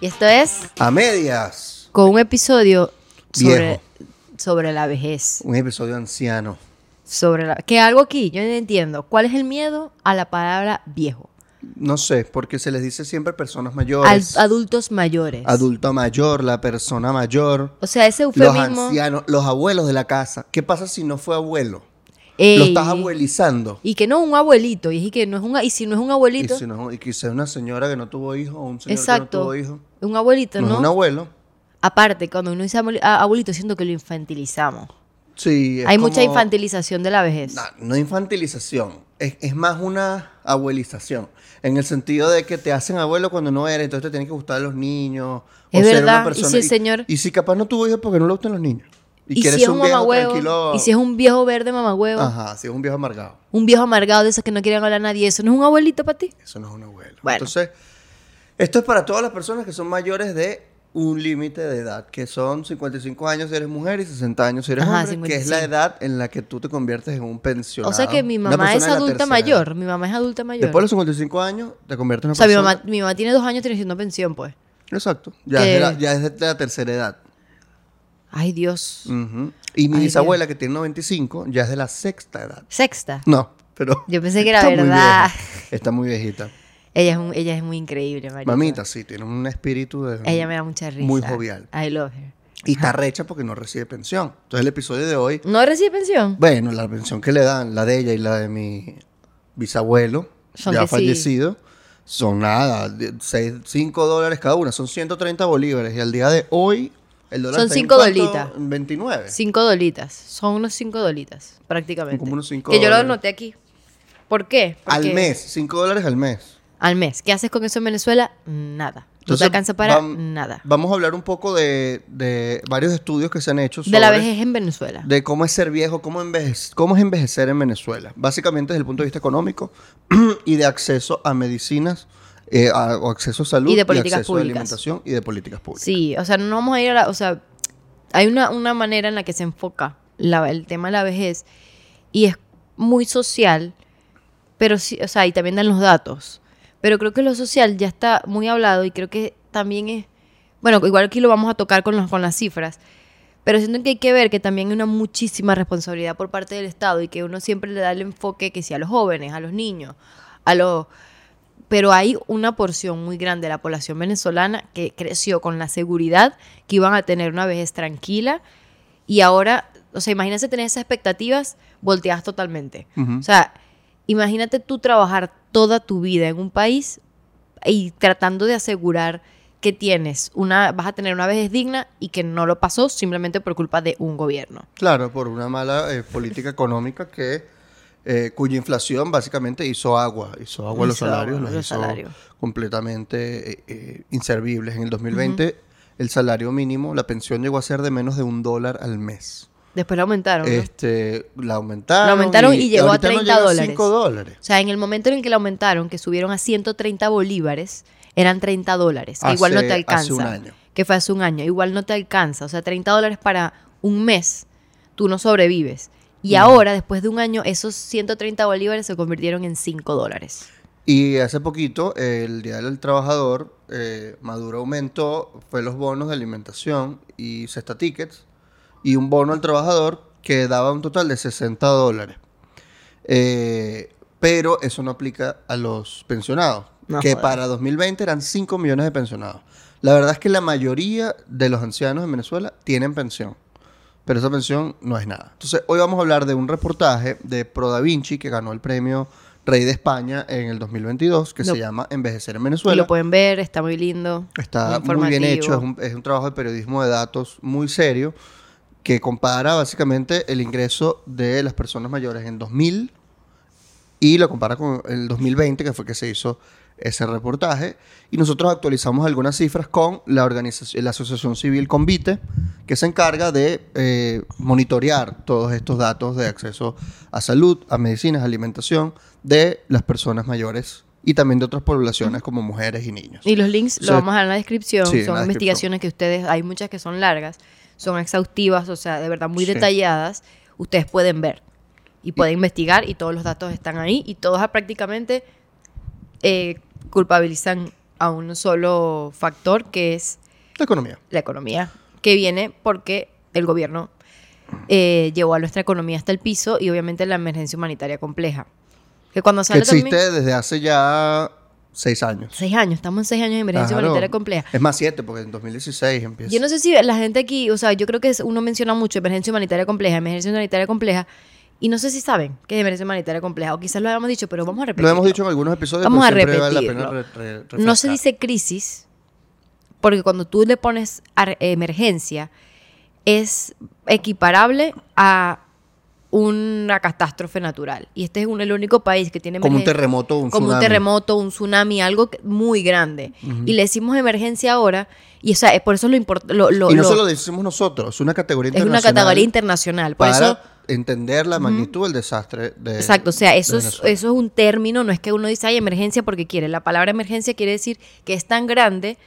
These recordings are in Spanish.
Y esto es A medias. con un episodio sobre, Viejo. sobre la vejez. Un episodio anciano. Sobre la, que algo aquí, yo no entiendo. ¿Cuál es el miedo a la palabra viejo? No sé, porque se les dice siempre personas Al- mayores. adultos mayores. adulto mayor, la persona mayor. O sea, ese Los eufemismo. ancianos, los abuelos de la casa. ¿Qué pasa si no fue abuelo? Ey, Lo estás abuelizando. Y que no un abuelito. Y, que no es un, y si no es un Y, abuelito, si no, y quizá una señora que no tuvo hijo o un señor que exacto. no tuvo hijo. Un abuelito, No, ¿no? es un abuelo. Aparte, cuando uno dice abuelito, siento que lo infantilizamos. Sí. es Hay mucha infantilización de la vejez. No, no infantilización, es, es más una abuelización. En el sentido de que te hacen abuelo cuando no eres, entonces te tienen que gustar a los niños. Es ser verdad, y si el señor- Y, si capaz no tuvo hijos porque no le gustan los niños. Y, si es un un viejo mamagüevo, tranquilo. y si es un viejo verde mamagüevo, Ajá, si es un viejo amargado. un viejo amargado de esos que no quieren hablar a nadie, ¿eso no es un abuelito para ti? Eso no es un abuelo. Bueno. Entonces, esto es para todas las personas que son mayores de un límite de edad, que son 55 años si eres mujer y 60 años si eres Ajá, hombre, que es la 55. edad en la que tú te conviertes en un pensionado. O sea que mi mamá es adulta mayor, edad. mi mamá es adulta mayor. Después de los 55 años te conviertes en una o sea, mi mamá, mi mamá tiene dos años teniendo pensión, pues. Exacto. Ya, que- es de la, ya es de la tercera edad. Ay, Dios. Y mi Ay, bisabuela, que tiene 95, ya es de la sexta edad. Sexta. No, pero... Yo pensé que era está verdad. Está muy viejita. Ella es, un- ella es muy increíble, marica. Mamita, sí, tiene un espíritu de... Ella me da mucha risa. Muy jovial. I love her. Y está recha porque no recibe pensión. Entonces el episodio de hoy... ¿No recibe pensión? Bueno, la pensión que le dan, la de ella y la de mi bisabuelo, Son ya sí. fallecido, son nada, 5 dólares cada una, son 130 bolívares. Y al día de hoy, el dólar Son está en cinco cuánto? dolitas. En 29. Cinco dolitas. Son unos cinco dolitas, prácticamente. Como unos cinco Que yo lo anoté aquí. ¿Por qué? Al mes, 5 dólares al mes. Al mes. ¿Qué haces con eso en Venezuela? Nada. No te alcanza para vam- nada. Vamos a hablar un poco de, de varios estudios que se han hecho sobre De la vejez en Venezuela. de cómo es ser viejo, cómo, cómo es envejecer en Venezuela. Básicamente desde el punto de vista económico y de acceso a medicinas, eh, a- o acceso a salud Y de políticas acceso públicas. a alimentación y de políticas públicas. Sí, o sea, no vamos a ir a la... O sea, hay una, una manera en la que se enfoca la- el tema de la vejez y es muy social, pero sí, o sea, y también dan los datos. Pero creo que lo social ya está muy hablado y creo que también es... Bueno, igual aquí lo vamos a tocar con, los, con las cifras, pero siento que hay que ver que también hay una muchísima responsabilidad por parte del Estado y que uno siempre le da el enfoque que sí a los jóvenes, a los niños, a los... Pero hay una porción muy grande de la población venezolana que creció con la seguridad que iban a tener una vejez tranquila y ahora, o sea, imagínate tener esas expectativas volteadas totalmente. O sea, imagínate tú trabajar toda tu vida en un país y tratando de asegurar que tienes una, vas a tener una vejez digna y que no lo pasó simplemente por culpa de un gobierno. Claro, por una mala eh, política económica que eh, cuya inflación básicamente hizo agua, hizo agua a los Hizo salarios, agua los los hizo salarios. completamente eh, eh, inservibles. En el 2020 el salario mínimo, la pensión llegó a ser de menos de un dólar al mes. Después lo aumentaron. ¿no? Este, la aumentaron. Lo aumentaron y llegó a ahorita no 30 llega dólares. 5 dólares. O sea, en el momento en el que lo aumentaron, que subieron a 130 bolívares, eran 30 dólares, que igual no Hace- te alcanza. hace un año. Que fue hace un año, igual no te alcanza. O sea, 30 dólares para un mes, tú no sobrevives. Y ahora, después de un año, esos 130 bolívares se convirtieron en 5 dólares. Y hace poquito, el Día del Trabajador, eh, Maduro aumentó, fue los bonos de alimentación y cesta tickets, y un bono al trabajador que daba un total de 60 dólares. Eh, pero eso no aplica a los pensionados, No que jodas. para 2020 eran 5 millones de pensionados. La verdad es que la mayoría de los ancianos en Venezuela tienen pensión, pero esa pensión no es nada. Entonces, hoy vamos a hablar de un reportaje de Pro Da Vinci que ganó el premio Rey de España en el 2022, que Lo- se llama Envejecer en Y Venezuela. lo pueden ver, está muy lindo. Está muy bien informativo. hecho, es un, es un trabajo de periodismo de datos muy serio que compara básicamente el ingreso de las personas mayores en 2000 y lo compara con el 2020, que fue que se hizo ese reportaje. Y nosotros actualizamos algunas cifras con la, organización, la Asociación Civil Convite, que se encarga de eh, monitorear todos estos datos de acceso a salud, a medicinas, a alimentación de las personas mayores y también de otras poblaciones como mujeres y niños. Y los links O sea, lo vamos a dar en la descripción. sí, son la investigaciones que ustedes, hay muchas que son largas, son exhaustivas, o sea, de verdad muy Sí. detalladas. Ustedes pueden ver y pueden investigar y todos los datos están ahí y todos prácticamente eh, culpabilizan a un solo factor que es La economía. la economía, que viene porque el gobierno eh, llevó a nuestra economía hasta el piso y obviamente la emergencia humanitaria compleja. Que cuando Que sale existe también... desde hace ya seis años. Seis años, estamos en seis años de emergencia humanitaria compleja. Es más, siete, porque en 2016 empieza. Yo no sé si la gente aquí, o sea, yo creo que uno menciona mucho emergencia humanitaria compleja, emergencia humanitaria compleja, y no sé si saben qué es emergencia humanitaria compleja, o quizás lo habíamos dicho, pero vamos a repetirlo. Lo hemos dicho en algunos episodios, Vamos a vale la repetirlo. pena re- re- No se dice crisis, porque cuando tú le pones emergencia, es equiparable a una catástrofe natural. Y este es un- el único país que tiene Como un terremoto un como un terremoto, un tsunami, algo muy grande. Y le decimos emergencia ahora, y o sea, es por eso lo importante. Lo, lo- y no lo- solo lo decimos nosotros, es una categoría es una internacional. categoría internacional. Por para eso, entender la magnitud del desastre de exacto, o sea, eso es, eso es un término, no es que uno dice, hay emergencia porque quiere. La palabra emergencia quiere decir que es tan grande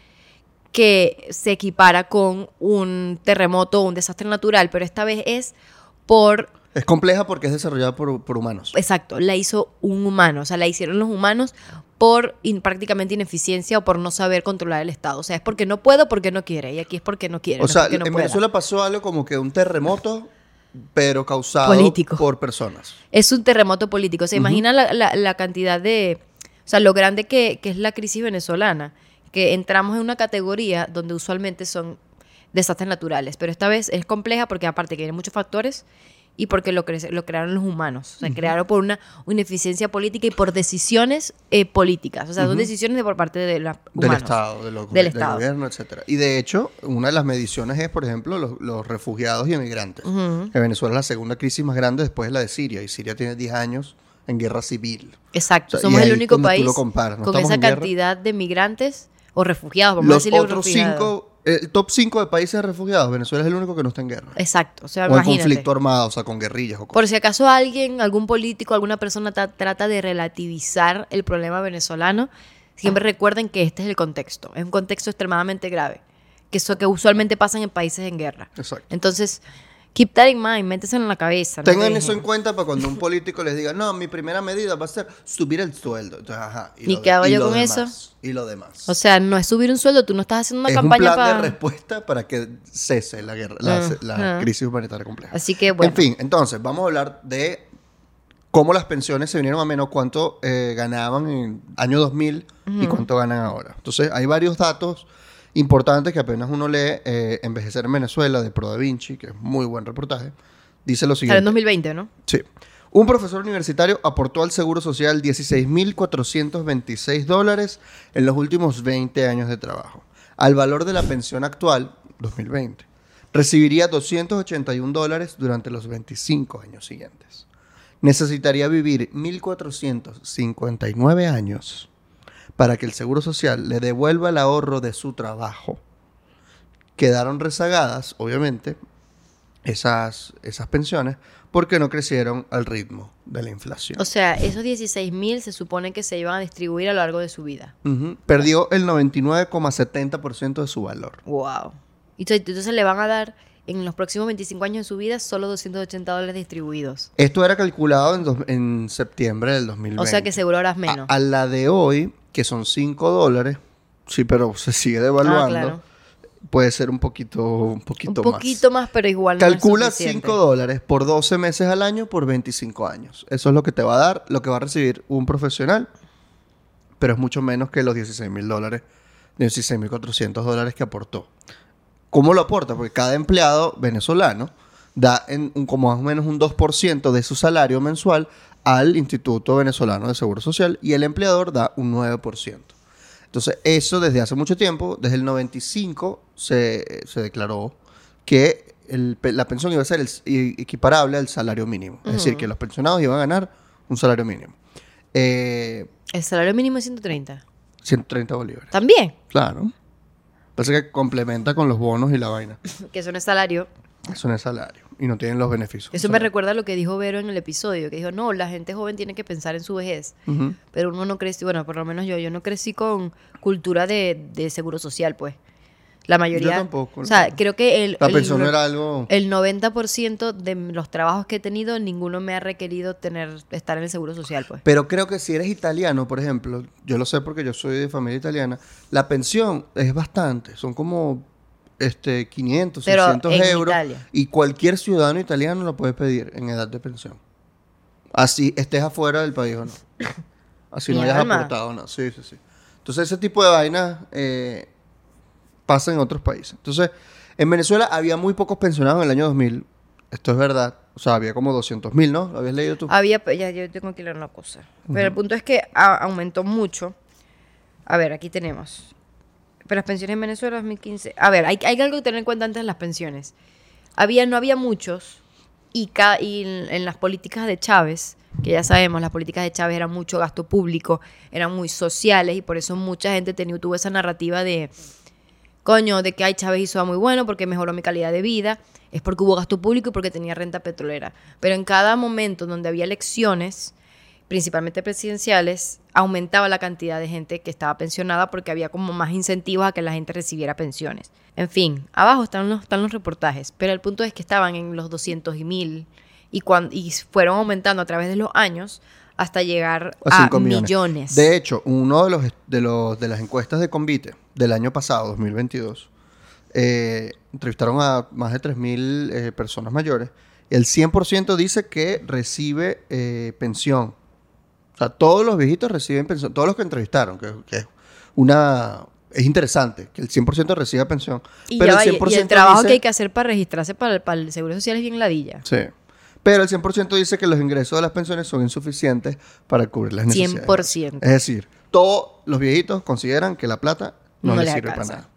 que se equipara con un terremoto o un desastre natural, pero esta vez es por Es compleja porque es desarrollada por, por humanos. Exacto, la hizo un humano, o sea, la hicieron los humanos por in- prácticamente ineficiencia o por no saber controlar el Estado. O sea, es porque no puedo, porque no quiere, y aquí es porque no quiere. O no sea, no en pueda. Venezuela pasó algo como que un terremoto, pero causado Político. por personas. Es un terremoto político. ¿Se imagina la, la- la cantidad de... O sea, lo grande que, que es la crisis venezolana? Que entramos en una categoría donde usualmente son desastres naturales, pero esta vez es compleja porque aparte que hay muchos factores y porque lo, cre- lo crearon los humanos. O sea, crearon por una, una ineficiencia política y por decisiones eh, políticas. O sea, son decisiones de por parte de los Del humanos. Estado, de Del del Estado. gobierno, etcétera. Y de hecho, una de las mediciones es, por ejemplo, los, los refugiados y emigrantes. Que Venezuela es la segunda crisis más grande después de la de Siria. Y Siria tiene 10 años en guerra civil. Exacto. O sea, Somos el único país comparas, no con esa guerra. cantidad de migrantes o refugiados. Vamos a Los decirle otros cinco, el top 5 de países refugiados, Venezuela es el único que no está en guerra. Exacto. O sea, o en imagínate. conflicto armado, o sea, con guerrillas o cosas. Por si acaso alguien, algún político, alguna persona ta- trata de relativizar el problema venezolano, siempre recuerden que este es el contexto. Es un contexto extremadamente grave, que eso que usualmente pasan en países en guerra. Exacto. Entonces, keep that in mind, métese en la cabeza. no Tengan eso en cuenta para cuando un político les diga, no, mi primera medida va a ser subir el sueldo. Entonces, ajá, ¿Y lo qué hago yo con demás, eso? Y lo demás. O sea, no es subir un sueldo, tú no estás haciendo una es un campaña plan para... de respuesta para que cese la guerra, la, Ah, la ah. crisis humanitaria compleja. Así que, bueno. En fin, entonces, vamos a hablar de cómo las pensiones se vinieron a menos, cuánto eh, ganaban en año 2000 y cuánto ganan ahora. Entonces, hay varios datos importantes que apenas uno lee eh, Envejecer en Venezuela de Pro Da Vinci, que es muy buen reportaje. Dice lo siguiente. en 2020, ¿no? Sí. Un profesor universitario aportó al Seguro Social 16.426 dólares en los últimos 20 años de trabajo. Al valor de la pensión actual, 2020, recibiría 281 dólares durante los 25 años siguientes. Necesitaría vivir 1.459 años para que el Seguro Social le devuelva el ahorro de su trabajo. Quedaron rezagadas, obviamente, esas, esas pensiones porque no crecieron al ritmo de la inflación. O sea, esos 16 mil se supone que se iban a distribuir a lo largo de su vida. Ujú. Perdió el 99,70% de su valor. Wow. Y entonces, entonces le van a dar en los próximos 25 años de su vida solo 280 dólares distribuidos. Esto era calculado en, dos- en septiembre del 2020. O sea que seguro ahora es menos. A, a la de hoy, que son 5 dólares, sí, pero se sigue devaluando, Ah, claro. puede ser un poquito, un poquito Un más. poquito más, pero igual no es Calcula suficiente. 5 dólares por 12 meses al año por 25 años. Eso es lo que te va a dar, lo que va a recibir un profesional, pero es mucho menos que los 16 mil dólares, 16 mil 400 dólares que aportó. ¿Cómo lo aporta? Porque cada empleado venezolano da en un, como más o menos un 2% de su salario mensual al Instituto Venezolano de Seguro Social y el empleador da un 9%. Entonces, eso desde hace mucho tiempo, desde el 95, se, se declaró que el la pensión iba a ser el- equiparable al salario mínimo. Es decir, que los pensionados iban a ganar un salario mínimo. Eh, El salario mínimo es 130. 130 bolívares. También. Claro. Parece que complementa con los bonos y la vaina. Que eso no es salario. Eso no es salario. Y no tienen los beneficios. Eso me recuerda a lo que dijo Vero en el episodio, que dijo, no, la gente joven tiene que pensar en su vejez. Pero uno no creció, bueno, por lo menos yo, yo no crecí con cultura de, de seguro social, pues. La mayoría. Yo tampoco. O sea, creo que el. La el- era algo... El 90% de los trabajos que he tenido, ninguno me ha requerido tener estar en el seguro social, pues. Pero creo que si eres italiano, por ejemplo, yo lo sé porque yo soy de familia italiana, la pensión es bastante, son como este 500, Pero 600 en euros Italia. y cualquier ciudadano italiano lo puede pedir en edad de pensión. Así estés afuera del país o no. Así no hayas alma. aportado no. Sí, sí, sí. Entonces ese tipo de vainas eh, pasa en otros países. Entonces, en Venezuela había muy pocos pensionados en el año 2000. Esto es verdad. O sea, había como 200 mil, ¿no? ¿Lo habías leído tú? Había, ya yo tengo que leer una cosa. Pero el punto es que aumentó mucho. A ver, aquí tenemos. Pero las pensiones en Venezuela 2015. A ver, hay, hay algo que tener en cuenta antes de las pensiones. Había, no había muchos. Y, ca- y en, las políticas de Chávez, que ya sabemos, las políticas de Chávez eran mucho gasto público, eran muy sociales y por eso mucha gente tenía, tuvo esa narrativa de, coño, de que ay, Chávez hizo muy bueno porque mejoró mi calidad de vida, es porque hubo gasto público y porque tenía renta petrolera. Pero en cada momento donde había elecciones, principalmente presidenciales, aumentaba la cantidad de gente que estaba pensionada porque había como más incentivos a que la gente recibiera pensiones. En fin, abajo están los, están los reportajes, pero el punto es que estaban en los 200 y mil y, fueron aumentando a través de los años hasta llegar A millones. millones. De hecho, uno de los de los de las encuestas de Convite del año pasado, 2022, eh, entrevistaron a más de 3.000 eh, personas mayores. El 100% dice que recibe eh, pensión. O sea, todos los viejitos reciben pensión. Todos los que entrevistaron, que, que es una... Es interesante que el 100% reciba pensión. y, pero ya el y- 100% y el trabajo dice- que hay que hacer para registrarse para el, para el Seguro Social es bien ladilla. Sí. Pero el 100% dice que los ingresos de las pensiones son insuficientes para cubrir las necesidades. 100%. Es decir, todos los viejitos consideran que la plata no, No les les sirve para nada.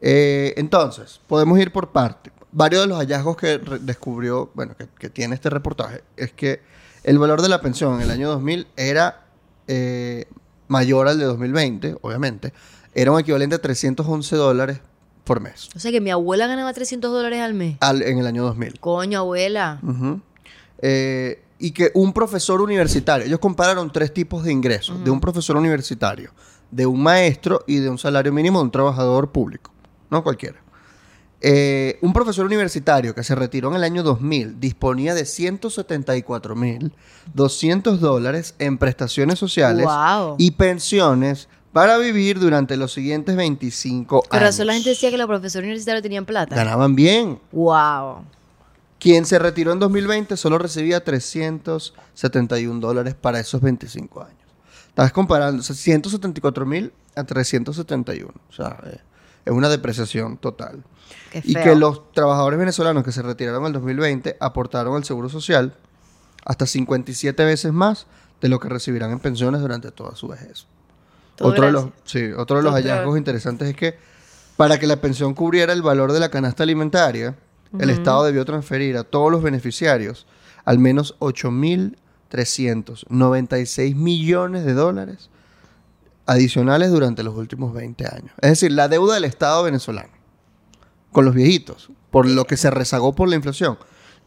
Eh, entonces, podemos ir por parte. Varios de los hallazgos que descubrió, bueno, que, que tiene este reportaje, es que el valor de la pensión en el año 2000 era eh, mayor al de 2020, obviamente. Era un equivalente a 311 dólares por mes O sea que mi abuela ganaba 300 dólares al mes. al- en el año 2000. Coño, abuela. Eh, y que un profesor universitario, ellos compararon tres tipos de ingresos, de un profesor universitario, de un maestro y de un salario mínimo de un trabajador público, no cualquiera. Eh, un profesor universitario que se retiró en el año 2000 disponía de 174.200 dólares en prestaciones sociales Wow. y pensiones para vivir durante los siguientes 25 Con años. razón la gente decía que los profesores universitarios tenían plata. Ganaban bien, Wow. quien se retiró en 2020 solo recibía 371 dólares para esos 25 años. Estás comparando o sea, 174 mil a 371. O sea, eh, es una depreciación total. Y que los trabajadores venezolanos que se retiraron en el 2020 aportaron al Seguro Social hasta 57 veces más de lo que recibirán en pensiones durante toda su vejez. Todo Otro de, los, gracias. sí, otro de los Otro- hallazgos interesantes es que para que la pensión cubriera el valor de la canasta alimentaria, el Estado debió transferir a todos los beneficiarios al menos 8.396 millones de dólares adicionales durante los últimos 20 años. Es decir, la deuda del Estado venezolano con los viejitos, por lo que se rezagó por la inflación,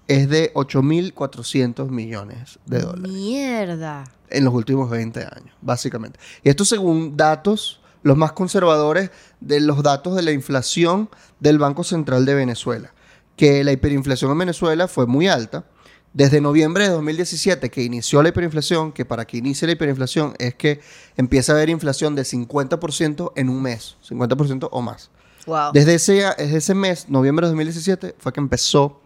es de 8.400 millones de dólares Mierda. en los últimos 20 años, básicamente. Y esto según datos, los más conservadores de los datos de la inflación del Banco Central de Venezuela, que la hiperinflación en Venezuela fue muy alta. Desde noviembre de 2017 que inició la hiperinflación, que para que inicie la hiperinflación es que empieza a haber inflación de 50% en un mes, 50% o más. Wow. Desde ese, desde ese mes, noviembre de 2017, fue que empezó,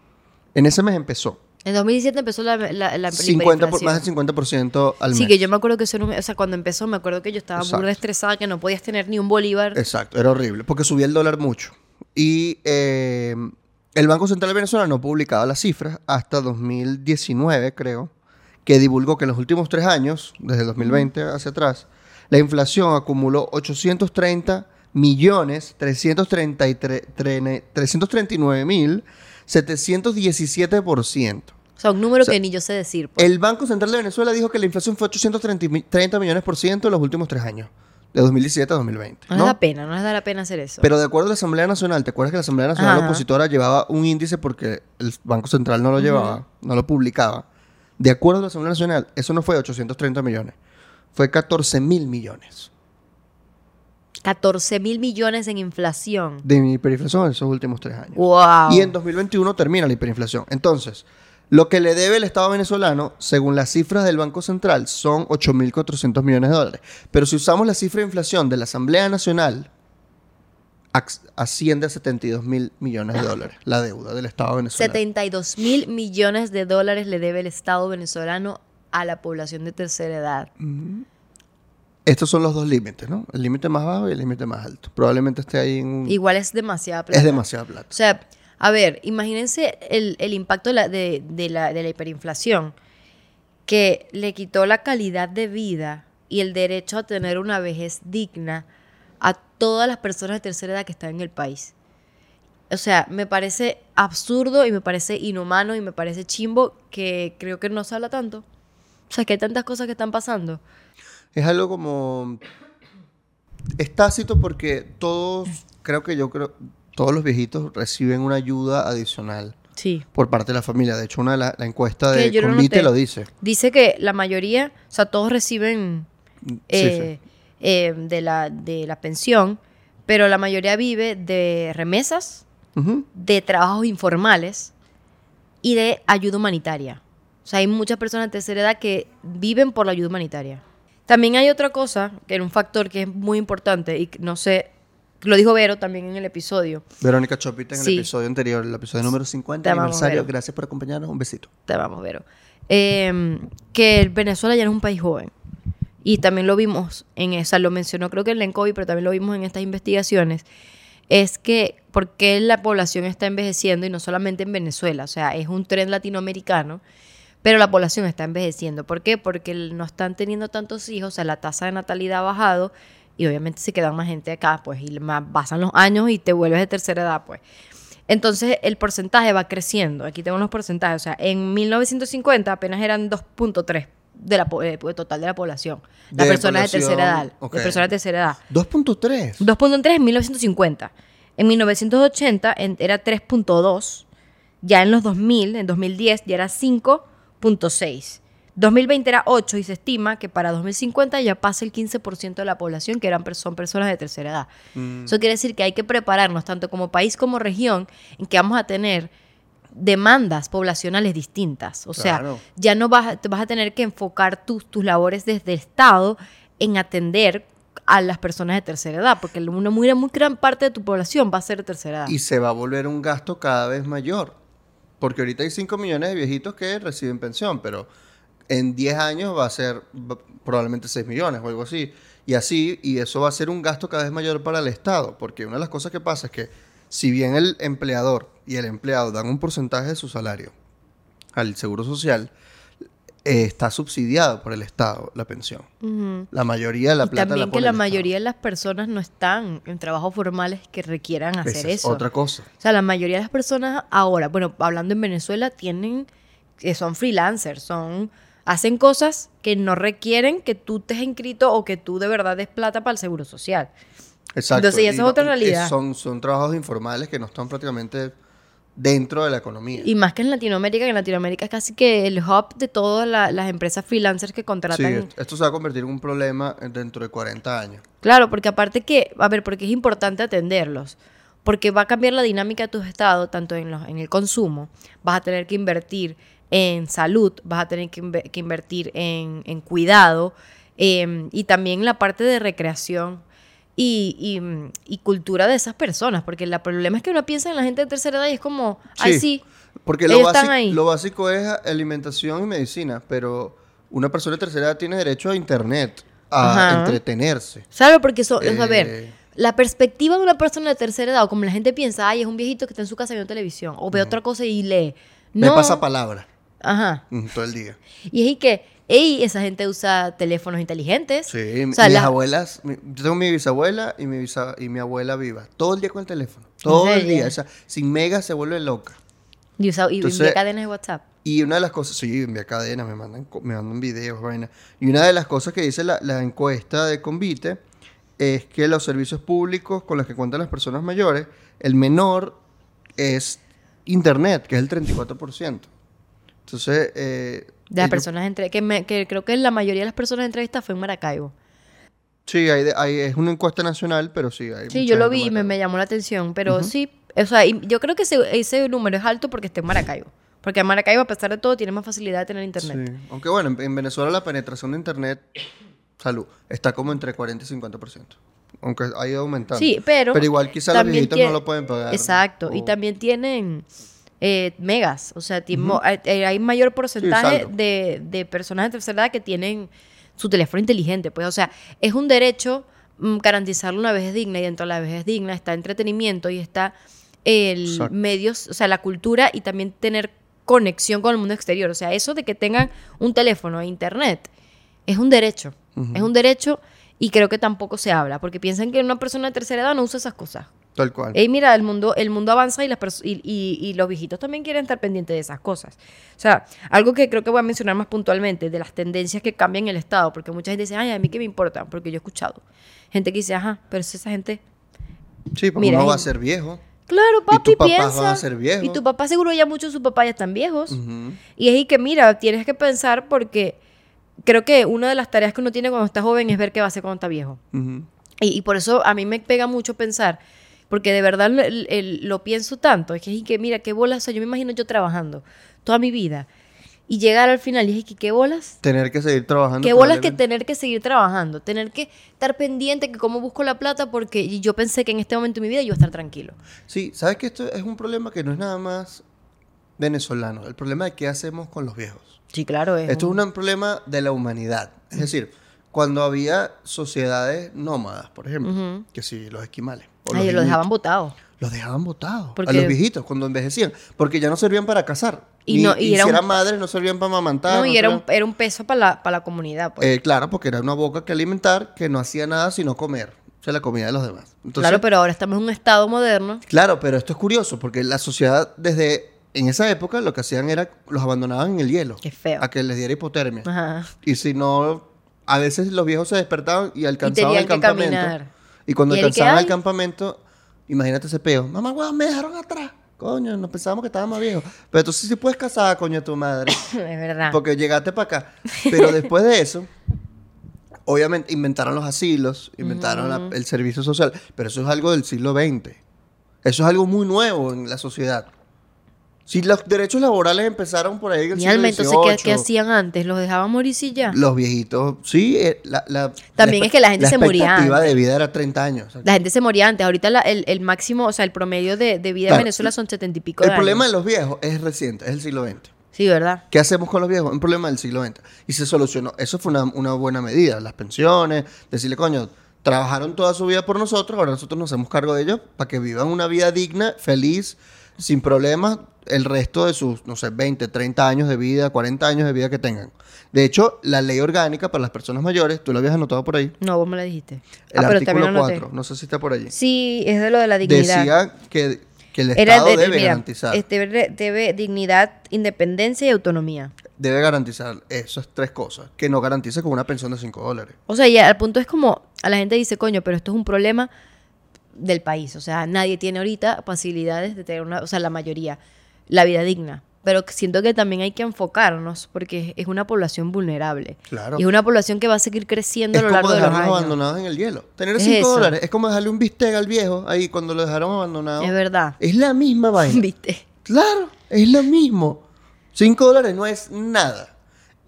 en ese mes empezó, En 2017 empezó la, la, la 50 por- hiperinflación. más del 50% al mes. Sí, que yo me acuerdo que eso o sea, cuando empezó me acuerdo que yo estaba burda estresada que no podías tener ni un bolívar. Exacto, era horrible, porque subía el dólar mucho. Y eh, el Banco Central de Venezuela no publicaba las cifras hasta 2019, creo, que divulgó que en los últimos tres años, desde el 2020 hacia atrás, la inflación acumuló 830 millones 333 trene- 339 mil 717%. O sea, un número O sea, que ni yo sé decir. pues. El Banco Central de Venezuela dijo que la inflación fue 830 mi- 30 millones por ciento en los últimos tres años, de 2017 a 2020. no, les da pena, no les da la pena hacer eso. Pero de acuerdo a la Asamblea Nacional, ¿te acuerdas que la Asamblea Nacional Ajá. opositora llevaba un índice porque el Banco Central no lo llevaba, no lo publicaba? De acuerdo a la Asamblea Nacional, eso no fue 830 millones, fue 14 mil millones. 14 mil millones en inflación. de hiperinflación en esos últimos tres años. ¡Wow! Y en 2021 termina la hiperinflación. Entonces, lo que le debe el Estado venezolano, según las cifras del Banco Central, son 8.400 millones de dólares. Pero si usamos la cifra de inflación de la Asamblea Nacional, asciende a 72 mil millones de dólares la deuda del Estado venezolano. 72 mil millones de dólares le debe el Estado venezolano a la población de tercera edad. Estos son los dos límites, ¿no? El límite más bajo y el límite más alto. Probablemente esté ahí en un... Igual es demasiada plata. Es demasiada plata. O sea, a ver, imagínense el, el impacto de la, de, de la, de la hiperinflación, que le quitó la calidad de vida y el derecho a tener una vejez digna a todas las personas de tercera edad que están en el país. O sea, me parece absurdo y me parece inhumano y me parece chimbo que creo que no se habla tanto. O sea, que hay tantas cosas que están pasando. Es algo como... Es tácito porque todos, creo que yo creo, todos los viejitos reciben una ayuda adicional Sí. por parte de la familia. De hecho, una la, la encuesta de yo Convite lo dice. Dice que la mayoría, o sea, todos reciben Sí, eh, eh, de, la, de la pensión, pero la mayoría vive de remesas, de trabajos informales y de ayuda humanitaria. O sea, hay muchas personas de tercera edad que viven por la ayuda humanitaria. También hay otra cosa, que era un factor que es muy importante y no sé, lo dijo Vero también en el episodio. Verónica Chopita en Sí. el episodio anterior, el episodio número 50, Te aniversario. Gracias por acompañarnos. Un besito. te vamos, Vero, eh, que el Venezuela ya no es un país joven. Y también lo vimos en esa, lo mencionó creo que en Lencovi, pero también lo vimos en estas investigaciones, es que por qué la población está envejeciendo y no solamente en Venezuela, o sea, es un tren latinoamericano, pero la población está envejeciendo. ¿Por qué? Porque no están teniendo tantos hijos, o sea, la tasa de natalidad ha bajado y obviamente se quedan más gente acá, pues, y más pasan los años y te vuelves de tercera edad, pues. Entonces el porcentaje va creciendo. Aquí tengo los porcentajes. O sea, en 1950 apenas eran 2.3 de la eh, total de la población. Las De personas de tercera edad. población, ok. De personas de tercera edad. 2.3. 2.3 en 1950. En 1980 en- era 3.2. Ya en los 2000, en 2010 ya era 5.6. 2020 era 8 y se estima que para 2050 ya pasa el 15% de la población que eran, son personas de tercera edad. Mm. Eso quiere decir que hay que prepararnos tanto como país como región en que vamos a tener demandas poblacionales distintas. O sea, ya no vas, vas a tener que enfocar tus, tus labores desde el Estado en atender a las personas de tercera edad, porque una muy, muy gran parte de tu población va a ser de tercera edad. Y se va a volver un gasto cada vez mayor. Porque ahorita hay 5 millones de viejitos que reciben pensión, pero en 10 años va a ser probablemente 6 millones o algo así. Y así, y eso va a ser un gasto cada vez mayor para el Estado. Porque una de las cosas que pasa es que si bien el empleador y el empleado dan un porcentaje de su salario al seguro social, eh, está subsidiado por el Estado la pensión. La mayoría de la y plata también la que la el Estado. mayoría de las personas no están en trabajos formales que requieran hacer Esa es eso. otra cosa. O sea, la mayoría de las personas ahora, bueno, hablando en Venezuela, tienen, que son freelancers, son, hacen cosas que no requieren que tú estés inscrito o que tú de verdad des plata para el seguro social. Exacto. Entonces, y esa es no- otra realidad. Son, son trabajos informales que no están prácticamente dentro de la economía. Y más que en Latinoamérica, que en Latinoamérica es casi que el hub de todas la- las empresas freelancers que Sí, contratan. est- esto se va a convertir en un problema dentro de 40 años. Claro, porque aparte que, a ver, porque es importante atenderlos. Porque va a cambiar la dinámica de tu estado, tanto en, los, en el consumo, vas a tener que invertir en salud, vas a tener que, que invertir en, en cuidado em, y también la parte de recreación y, y, mm, y cultura de esas personas. Porque el problema es que uno piensa en la gente de tercera edad y es como, ay, sí, Porque lo, ellos están básico, ahí. lo básico es alimentación y medicina, pero una persona de tercera edad tiene derecho a internet, a Ajá. entretenerse. ¿Sabes? Porque eso, a ver, Eh. la perspectiva de una persona de tercera edad, o como la gente piensa, ay, es un viejito que está en su casa viendo televisión, o ve otra cosa y lee. Me No. pasa palabra Ajá. todo el día. Y es y que, ey, esa gente usa teléfonos inteligentes. Sí, O mi- sea, mis las- abuelas, mi- yo tengo mi bisabuela y mi, bisa- y mi abuela viva, todo el día con el teléfono, todo el día, o sea, sin mega se vuelve loca. Y, usa, y Entonces- envía cadenas de WhatsApp. Y una de las cosas, sí, envía cadenas, me mandan, me mandan videos, vaina. Y una de las cosas que dice la, la encuesta de Convite es que los servicios públicos con los que cuentan las personas mayores, el menor es Internet, que es el 34%. Entonces, eh, De las personas entre, que, me- que creo que la mayoría de las personas entrevistadas fue en Maracaibo. Sí, hay, hay- es una encuesta nacional, pero sí hay Sí, yo lo vi y me, me llamó la atención, pero sí, o sea, yo creo que ese, ese número es alto porque está en Maracaibo. Porque en Maracaibo, a pesar de todo, tiene más facilidad de tener internet. Sí. Aunque bueno, en, en Venezuela la penetración de internet, salud, está como entre 40 y 50%. Aunque ha ido aumentando. Sí, pero. Pero igual quizá los viejitos tiene- no lo pueden pagar. Exacto. Y también tienen eh, megas. O sea, timo- hay, hay mayor porcentaje de, de personas de tercera edad que tienen su teléfono inteligente. Pues, o sea, es un derecho mm, garantizarle una vejez digna. Y dentro de la vejez digna está entretenimiento y está el Exacto. medios, o sea, la cultura y también tener conexión con el mundo exterior. O sea, eso de que tengan un teléfono e internet es un derecho. Es un derecho y creo que tampoco se habla, porque piensan que una persona de tercera edad no usa esas cosas. Tal cual. Ey, mira, el mundo, el mundo avanza y, las y, y- y los viejitos también quieren estar pendientes de esas cosas. O sea, algo que creo que voy a mencionar más puntualmente, de las tendencias que cambian el Estado, porque mucha gente dice, ay, a mí qué me importa, porque yo he escuchado. Gente que dice, ajá, pero si esa gente... sí, porque mira, uno va a y- ser viejo. Claro, papi, papás piensa. van a ser viejos. Y tu papá seguro ya muchos de sus papás ya están viejos. Y es ahí que, mira, tienes que pensar porque creo que una de las tareas que uno tiene cuando está joven es ver qué va a hacer cuando está viejo. Y, y por eso a mí me pega mucho pensar, porque de verdad lo, pienso tanto, es que, es que mira, qué bolas, o sea, yo me imagino yo trabajando toda mi vida y llegar al final y es que qué bolas, Tener que seguir trabajando. qué bolas que tener que seguir trabajando, tener que estar pendiente que cómo busco la plata, porque yo pensé que en este momento de mi vida yo iba a estar tranquilo. Sí, sabes que esto es un problema que no es nada más venezolano. El problema de qué hacemos con los viejos. Sí, claro, es. Esto es un- un problema de la humanidad. Es decir, cuando había sociedades nómadas, por ejemplo, que sí, los esquimales. Ay, lo inuit, dejaban botado. Los dejaban botados. Porque- A los viejitos, cuando envejecían. Porque ya no servían para cazar. Y Ni- no- y y era si un- eran madres, no servían para amamantar. No, no y era un, era un peso para la, para la comunidad. Pues. Eh, claro, porque era una boca que alimentar que no hacía nada sino comer. O sea, la comida de los demás. Entonces, claro, pero ahora estamos en un estado moderno. Claro, pero esto es curioso porque la sociedad desde en esa época lo que hacían era los abandonaban en el hielo. Qué feo. A que les diera hipotermia. Ajá. Y si no, a veces los viejos se despertaban y alcanzaban tenían el que campamento. caminar. Y cuando Y alcanzaban el campamento, imagínate ese peo. Mamá, weón, me dejaron atrás. Coño, nos pensábamos que estábamos viejos. Pero tú sí, sí puedes casar, coño, tu madre. es verdad. Porque llegaste para acá. Pero después de eso, obviamente inventaron los asilos, inventaron la- el servicio social. Pero eso es algo del siglo XX. Eso es algo muy nuevo en la sociedad. Si los derechos laborales empezaron por ahí en el siglo alma, entonces, ¿qué, hacían antes? ¿Los dejaban morir y ya? Los viejitos, sí. eh, La, la- También es que la gente se moría La expectativa antes. de vida era 30 años. o sea, La gente se moría antes. Ahorita la- el, el máximo, o sea, el promedio de, de vida Claro. en Venezuela son setenta y pico el de problema años. de los viejos es reciente, es el siglo XX. Sí, ¿verdad? ¿Qué hacemos con los viejos? Un problema del siglo XX. Y se solucionó. Eso fue una, una buena medida. Las pensiones, decirle, coño, trabajaron toda su vida por nosotros, ahora nosotros nos hacemos cargo de ellos para que vivan una vida digna, feliz, sin problemas, el resto de sus, no sé, 20, 30 años de vida, 40 años de vida que tengan. De hecho, la ley orgánica para las personas mayores, tú lo habías anotado por ahí, No, vos me la dijiste. el ah, artículo lo anoté. 4, no sé si está por allí. Sí, es de lo de la dignidad. Decía que, que el Estado de- debe mira, garantizar. es- debe, debe dignidad, independencia y autonomía. Debe garantizar esas tres cosas, que no garantiza con una pensión de 5 dólares. O sea, ya al punto es como, a la gente dice, coño, pero esto es un problema del país. O sea, nadie tiene ahorita facilidades de tener una, o sea, la mayoría, la vida digna. Pero siento que también hay que enfocarnos porque es una población vulnerable. Claro. Y es una población que va a seguir creciendo Es a lo como largo de los años. abandonados en el hielo. Tener Es 5 eso. dólares es como dejarle un bistec al viejo ahí cuando lo dejaron abandonado. Es verdad. Es la misma vaina. ¿Viste? claro, es lo mismo. 5 dólares no es nada.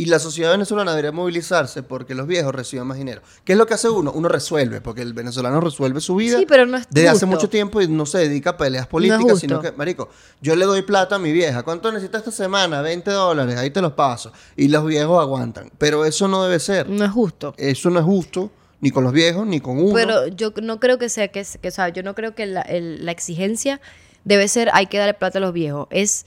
Y la sociedad venezolana debería movilizarse porque los viejos reciban más dinero. ¿Qué es lo que hace uno? Uno resuelve, porque el venezolano resuelve su vida Sí, pero no es desde hace mucho tiempo y no se dedica a peleas políticas, sino que, marico, yo le doy plata a mi vieja. ¿Cuánto necesita esta semana? 20 dólares, ahí te los paso. Y los viejos aguantan. Pero eso no debe ser. No es justo. Eso no es justo, ni con los viejos, ni con uno. Pero yo no creo que sea que, que o sea, yo no creo que la, el- la exigencia debe ser hay que darle plata a los viejos. Es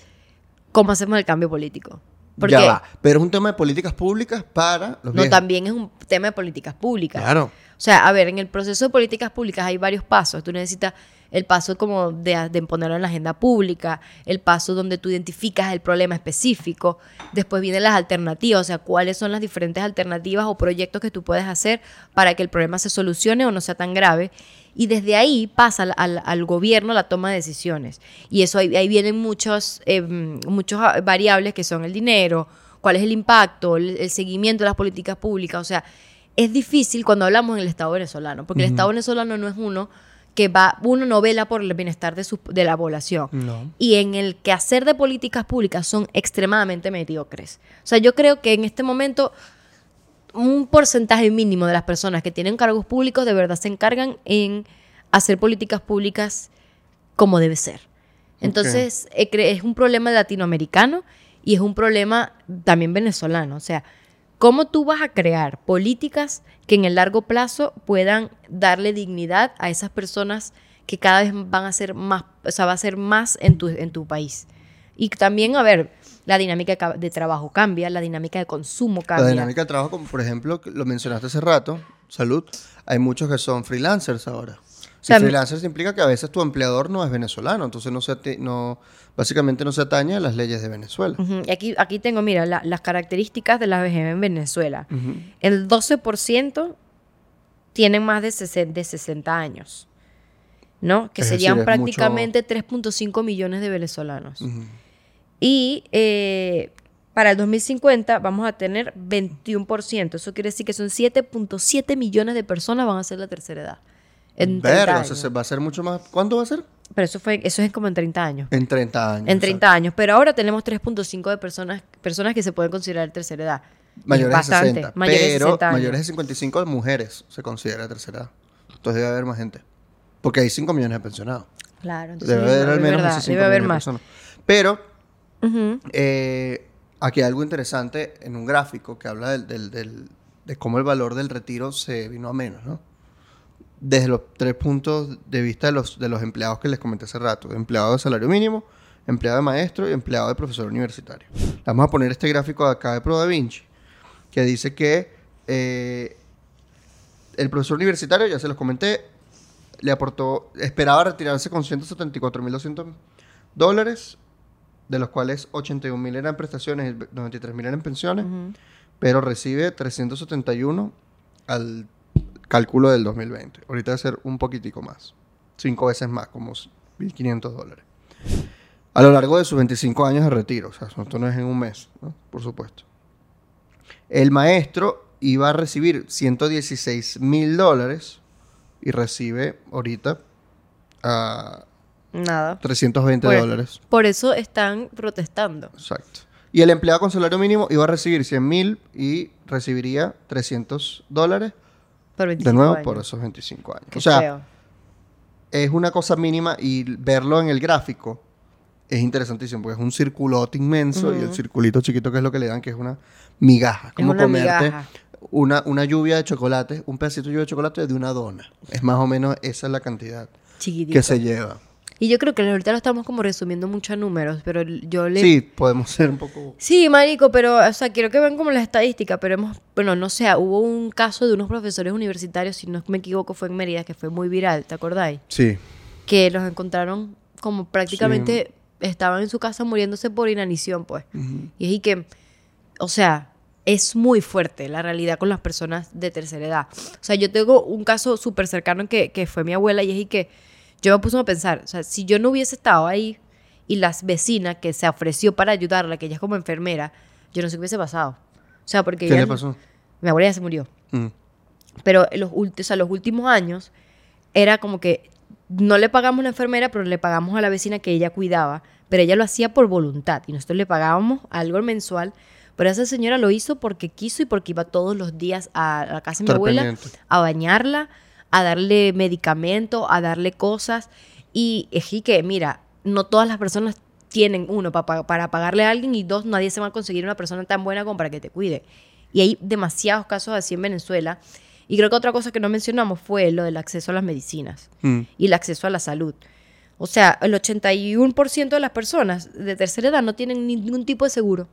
cómo hacemos el cambio político. Porque ya va. Pero es un tema de políticas públicas para los no viejos. también es un tema de políticas públicas. Claro. O sea, a ver, en el proceso de políticas públicas hay varios pasos. Tú necesitas el paso como de, de ponerlo en la agenda pública, el paso donde tú identificas el problema específico, después vienen las alternativas, o sea, cuáles son las diferentes alternativas o proyectos que tú puedes hacer para que el problema se solucione o no sea tan grave. Y desde ahí pasa al, al- al gobierno la toma de decisiones. Y eso ahí, ahí vienen muchos, eh, muchos variables que son el dinero, cuál es el impacto, el, el seguimiento de las políticas públicas. O sea, es difícil cuando hablamos en el Estado venezolano, porque el Estado venezolano no es uno que va, uno no vela por el bienestar de, su, de la población. No. Y en el quehacer de políticas públicas son extremadamente mediocres. O sea, yo creo que en este momento un porcentaje mínimo de las personas que tienen cargos públicos de verdad se encargan en hacer políticas públicas como debe ser. Entonces, eh, es un problema latinoamericano y es un problema también venezolano. O sea, ¿cómo tú vas a crear políticas que en el largo plazo puedan darle dignidad a esas personas que cada vez van a ser más, o sea, va a ser más en tu, en tu país? Y también, a ver, la dinámica de trabajo cambia, la dinámica de consumo cambia. La dinámica de trabajo, como por ejemplo, lo mencionaste hace rato, salud, hay muchos que son freelancers ahora. Sea, y freelancers implica que a veces tu empleador no es venezolano, entonces no se no, básicamente no se atañe a las leyes de Venezuela. Y aquí, aquí tengo, mira, la- las características de la vejez en Venezuela. El 12% tienen más de 60, de 60 años, ¿no? Que Es serían prácticamente 3.5 millones de venezolanos. Y eh, para el 2050 vamos a tener 21%. Eso quiere decir que son 7.7 millones de personas van a ser la tercera edad. En 30 Verga, o años. sea, se va a ser mucho más. ¿Cuánto va a ser? Pero eso, fue, eso es como en 30 años. En 30 años. En 30 años. Pero ahora tenemos 3.5 de personas, personas que se pueden considerar tercera edad. Mayores Es de 60. Mayores de pero 60 años. mayores de 55 de mujeres se considera tercera edad. Entonces debe haber más gente. Porque hay 5 millones de pensionados. Claro, entonces Debe haber al menos verdad, esos 5 debe haber de más. personas. Pero. Eh, aquí hay algo interesante en un gráfico que habla del, del- del- de cómo el valor del retiro se vino a menos, ¿no? Desde los tres puntos de vista de los, de los empleados que les comenté hace rato. Empleado de salario mínimo, empleado de maestro y empleado de profesor universitario. Vamos a poner este gráfico de acá de Pro Da Vinci, que dice que eh, el profesor universitario, ya se los comenté, le aportó, esperaba retirarse con 174.200 dólares, de los cuales 81.000 eran prestaciones y 93.000 eran pensiones, Ujú. pero recibe 371 al cálculo del 2020. Ahorita va a ser un poquitico más, cinco veces más, como 1.500 dólares. A lo largo de sus 25 años de retiro, o sea, esto no es en un mes, ¿no? por supuesto. El maestro iba a recibir 116 mil dólares y recibe ahorita a Nada. 320 Por- dólares. Por eso están protestando. Exacto. Y el empleado con salario mínimo iba a recibir 100 mil y recibiría 300 dólares Por 25 de nuevo años. por esos 25 años. Qué o sea, feo. es una cosa mínima y verlo en el gráfico es interesantísimo porque es un circulote inmenso y el circulito chiquito que es lo que le dan, que es una migaja. Es Como una comerte migaja. una, una lluvia de chocolate, un pedacito de lluvia de chocolate de una dona. Es más o menos esa es la cantidad Chiquitito. que se lleva. Y yo creo que ahorita lo estamos como resumiendo mucho a números, pero yo le... Sí, podemos ser un poco... Sí, marico, pero, o sea, quiero que vean como las estadísticas, pero hemos, bueno, no sé, hubo un caso de unos profesores universitarios, si no me equivoco, fue en Mérida, que fue muy viral, ¿te acordáis? Sí. Que los encontraron como prácticamente estaban en su casa muriéndose por inanición, pues. Y es y que, o sea, es muy fuerte la realidad con las personas de tercera edad. O sea, yo tengo un caso súper cercano que, que fue mi abuela y es y que yo me puse a pensar, o sea, si yo no hubiese estado ahí y las vecinas que se ofreció para ayudarla, que ella es como enfermera, yo no sé qué hubiese pasado. O sea, porque ¿Qué ella- le pasó? Mi abuela ya se murió. Mm. Pero en los, o sea, los últimos años era como que no le pagamos a la enfermera, pero le pagamos a la vecina que ella cuidaba. Pero ella lo hacía por voluntad y nosotros le pagábamos algo mensual. Pero esa señora lo hizo porque quiso y porque iba todos los días a la casa de mi abuela pendiente. a bañarla, a darle medicamento, a darle cosas. Y es que, mira, no todas las personas tienen, uno, pa- pa- para pagarle a alguien y dos, nadie se va a conseguir una persona tan buena como para que te cuide. Y hay demasiados casos así en Venezuela. Y creo que otra cosa que no mencionamos fue lo del acceso a las medicinas Mm. y el acceso a la salud. O sea, el 81% de las personas de tercera edad no tienen ningún tipo de seguro.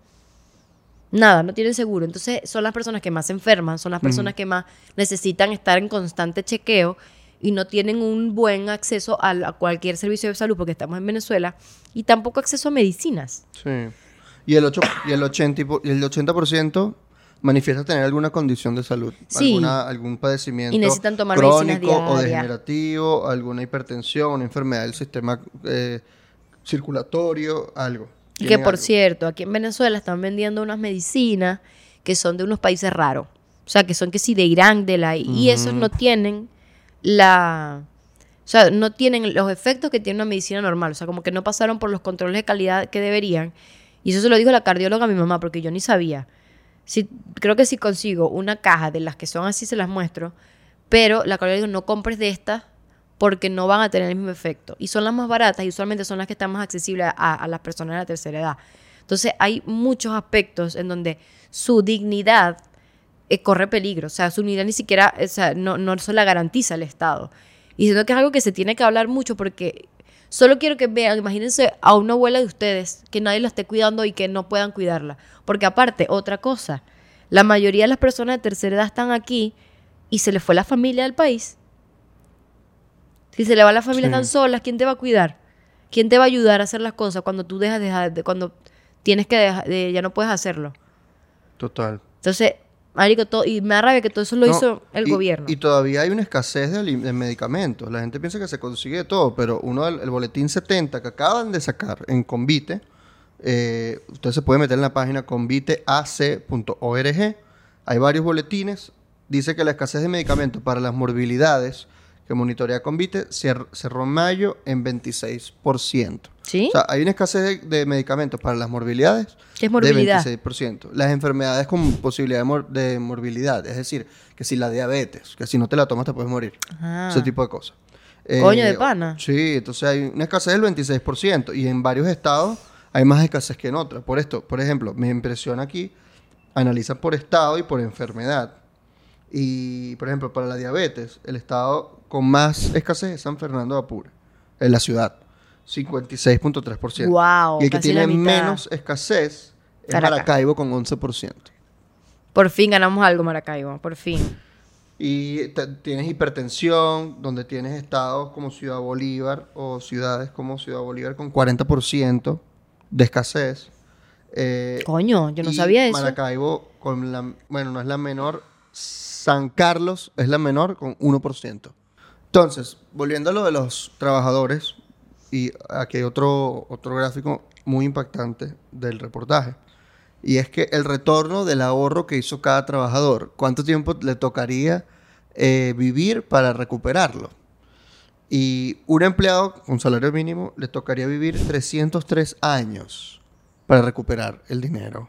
Nada, no tienen seguro. Entonces son las personas que más se enferman, son las personas que más necesitan estar en constante chequeo y no tienen un buen acceso a, a cualquier servicio de salud porque estamos en Venezuela y tampoco acceso a medicinas. Sí. Y el, 8, y el 80%, y el 80% manifiesta tener alguna condición de salud. Sí. Alguna, algún padecimiento Y necesitan tomar medicinas crónico o degenerativo, alguna hipertensión, una enfermedad del sistema eh, circulatorio, algo. Que por algo. cierto, aquí en Venezuela están vendiendo unas medicinas que son de unos países raros. O sea, que son que sí de Irán, de la... Y esos no tienen la... O sea, no tienen los efectos que tiene una medicina normal. O sea, como que no pasaron por los controles de calidad que deberían. Y eso se lo dijo la cardióloga a mi mamá, porque yo ni sabía. Si, creo que si consigo una caja de las que son así, se las muestro. Pero la cardióloga dijo, no compres de estas porque no van a tener el mismo efecto. Y son las más baratas y usualmente son las que están más accesibles a, las personas de la tercera edad. Entonces hay muchos aspectos en donde su dignidad eh, corre peligro. O sea, su dignidad ni siquiera, o sea, no, no se la garantiza el Estado. Y siento que es algo que se tiene que hablar mucho porque solo quiero que vean, imagínense a una abuela de ustedes que nadie la esté cuidando y que no puedan cuidarla. Porque aparte, otra cosa, la mayoría de las personas de tercera edad están aquí y se les fue la familia del país. Si se le va la familia Sí. tan solas, ¿quién te va a cuidar? ¿Quién te va a ayudar a hacer las cosas cuando tú dejas de, de- cuando tienes que dejar, de- ya no puedes hacerlo? Total. Entonces, marico, todo, y me da rabia que todo eso lo No, hizo el y- gobierno. Y todavía hay una escasez de, medicamentos. La gente piensa que se consigue todo, pero uno del el boletín 70 que acaban de sacar en Convite, eh, usted se puede meter en la página conviteac.org. Hay varios boletines. Dice que la escasez de medicamentos para las morbilidades que monitorea Convite cer- cerró en mayo en 26%. ¿Sí? O sea, hay una escasez de, de medicamentos para las morbilidades ¿Qué es morbilidad? de 26%. Las enfermedades con posibilidad de, mor- de morbilidad, es decir, que si la diabetes, que si no te la tomas te puedes morir. Ah. Ese tipo de cosas. Coño de pana. Sí, entonces hay una escasez del 26% y en varios estados hay más escasez que en otros. Por esto, por ejemplo, me impresiona aquí, analizan por estado y por enfermedad. Y, por ejemplo, para la diabetes, el estado con más escasez es San Fernando de Apure, en la ciudad, 56.3%. Guau, y el que tiene menos escasez es Caracas. Maracaibo con 11%. Por fin ganamos algo, Maracaibo. Por fin. Y tienes hipertensión, donde tienes estados como Ciudad Bolívar o ciudades como Ciudad Bolívar con 40% de escasez. Eh, Coño, yo no sabía eso. Maracaibo con la, bueno, no es la menor. San Carlos es la menor con 1%. Entonces, volviendo a lo de los trabajadores, y aquí hay otro, otro gráfico muy impactante del reportaje. Y es que el retorno del ahorro que hizo cada trabajador, ¿cuánto tiempo le tocaría eh, vivir para recuperarlo? Y un empleado con salario mínimo le tocaría vivir 303 años para recuperar el dinero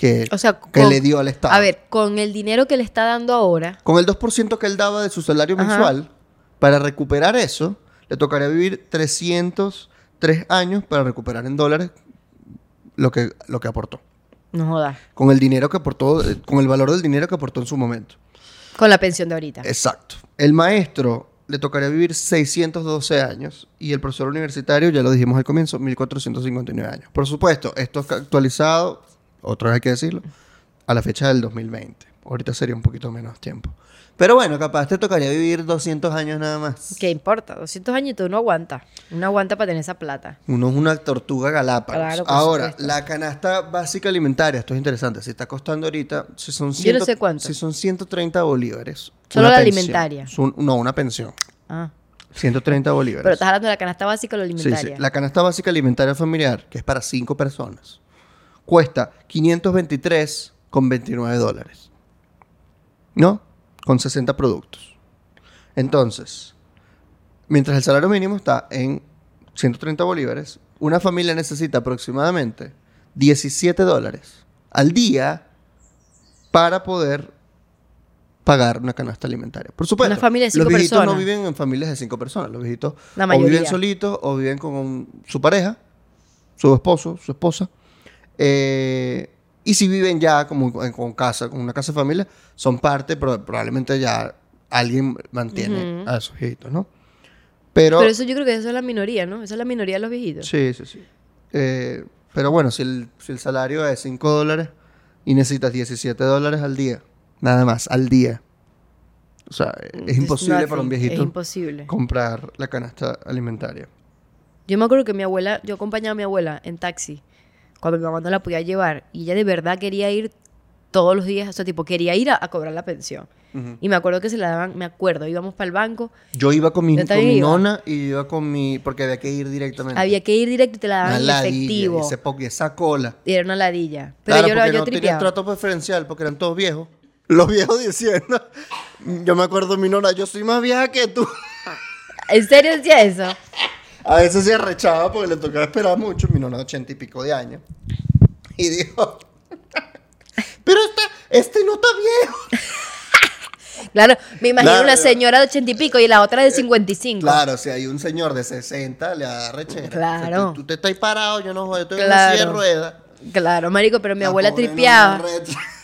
que, O sea, que con- le dio al Estado. A ver, con el dinero que le está dando ahora, Con el 2% que él daba de su salario Ajá. mensual, para recuperar eso, le tocaría vivir 303 años para recuperar en dólares lo que, lo que aportó. no jodas. Con el dinero que aportó, eh, con el valor del dinero que aportó en su momento. Con la pensión de ahorita. Exacto. El maestro le tocaría vivir 612 años y el profesor universitario, ya lo dijimos al comienzo, 1459 años. Por supuesto, esto es actualizado, otra vez hay que decirlo, a la fecha del 2020. Ahorita sería un poquito menos tiempo. Pero bueno, capaz te tocaría vivir 200 años nada más. ¿Qué importa? 200 añitos uno aguanta. Uno aguanta para tener esa plata. Uno es una tortuga galápagos. Claro, Ahora, supuesto. la canasta básica alimentaria, esto es interesante, si está costando ahorita, si son, Yo no sé cuánto. si son 130 bolívares. Solo la pensión. alimentaria. No, una pensión. Ah. 130 bolívares. Pero estás hablando de la canasta básica o la alimentaria. sí. La canasta básica alimentaria familiar, que es para 5 personas, cuesta 523 con 29 dólares. ¿No? Con 60 productos. Entonces, mientras el salario mínimo está en 130 bolívares, una familia necesita aproximadamente 17 dólares al día para poder pagar una canasta alimentaria. Por supuesto, Una familia de los cinco viejitos no viven en familias de 5 personas. Los viejitos o viven solitos o viven con un- su pareja, su esposo, su esposa. Eh, y si viven ya como con casa, con una casa de familia, son parte, pero probablemente ya alguien mantiene a esos viejitos, ¿no? Pero, Pero eso yo creo que eso es la minoría, ¿no? Esa es la minoría de los viejitos. sí, sí, sí. Eh, pero bueno, si el, si el salario es 5 dólares y necesitas 17 dólares al día, nada más, al día. O sea, es imposible para un viejito imposible. comprar la canasta alimentaria. Yo me acuerdo que mi abuela, yo acompañaba a mi abuela en taxi cuando mi mamá no la podía llevar y ella de verdad quería ir todos los días, o sea, tipo, quería ir a, a cobrar la pensión. Y me acuerdo que se la daban, me acuerdo, íbamos para el banco, Yo iba con mi, con mi iba. nona y iba con mi... Porque había que ir directamente. había que ir directo y te la Una daban en efectivo. Y, ese po- y esa cola. Y era una ladilla. Pero claro, yo, porque yo no tripeaba. trato preferencial porque eran todos viejos. Los viejos diciendo, yo me acuerdo mi nona, yo soy más vieja que tú. ¿En serio decía eso? A veces se arrechaba porque le tocaba esperar mucho, mi nona ochenta y pico de años. Y dijo, pero este, este no está viejo. Claro, me imagino Claro. una señora de ochenta y pico y la otra de 55. Claro, si hay un señor de 60, le da rechera. Claro. Tú, tú te estás parado, yo no joder, estoy Claro. en una de ruedas. Claro, marico, pero mi La abuela tripeaba.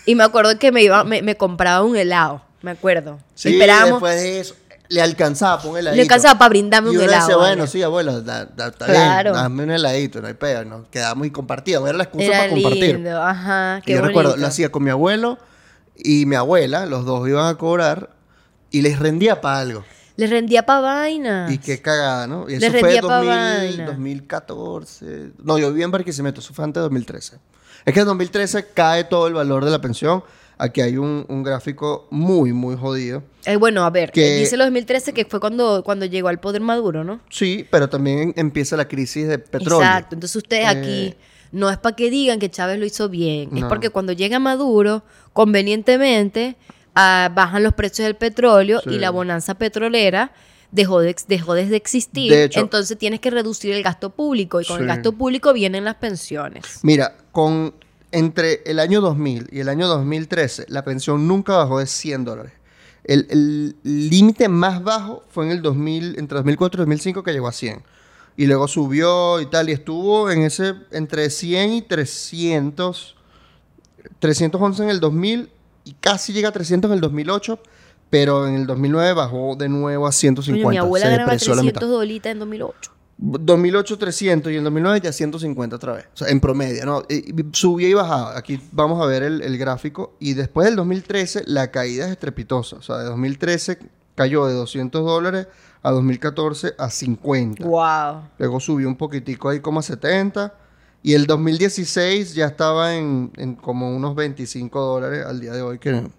Y me acuerdo que me iba, me, me compraba un helado, me acuerdo. Sí, Esperábamos. después de eso, le alcanzaba, pon heladito. Le alcanzaba para brindarme y un uno helado. decía, bueno, sí, abuela, da- da- está Claro. bien, dame un heladito, no hay pega, ¿no? Quedamos y compartíamos, era la excusa Era para compartir. lindo, ajá, Y qué yo recuerdo, bonito. lo hacía con mi abuelo y mi abuela, los dos iban a cobrar y les rendía para algo. Le rendía pa' vainas. Y qué cagada, ¿no? Y Les eso fue rendía 2000, vaina. 2014. No, yo vivía en Barquisimeto, eso fue antes de 2013. Es que en 2013 cae todo el valor de la pensión. Aquí hay un, un gráfico muy, muy jodido. Eh, bueno, a ver, Que- eh, dice el 2013 que fue cuando, cuando llegó al poder Maduro, ¿no? Sí, pero también empieza la crisis de petróleo. Exacto. Entonces ustedes aquí Eh, no es para que digan que Chávez lo hizo bien, es porque cuando llega Maduro, convenientemente ah, bajan los precios del petróleo Sí. y la bonanza petrolera dejó de, dejó de existir. De hecho- entonces tienes que reducir el gasto público y con el gasto público vienen las pensiones. Mira, con entre el año 2000 y el año 2013, la pensión nunca bajó de 100 dólares. El límite más bajo fue en el 2000, entre 2004 y 2005 que llegó a 100. Y luego subió y tal, y estuvo en ese entre 100 y 300, 311 en el 2000 y casi llega a 300 en el 2008, pero en el 2009 bajó de nuevo a 150. Coño, mi abuela ganaba depreció a la mitad. 300 dolitas en 2008. 2008 300 y en 2009 ya 150 otra vez. O sea, en promedio, ¿no? Subía y bajaba. Aquí vamos a ver el, el gráfico. Y después del 2013 la caída es estrepitosa. O sea, de 2013 cayó de 200 dólares a 2014 a 50. Wow. Luego subió un poquitico ahí como a 70. Y el 2016 ya estaba en, en como unos 25 dólares al día de hoy, que no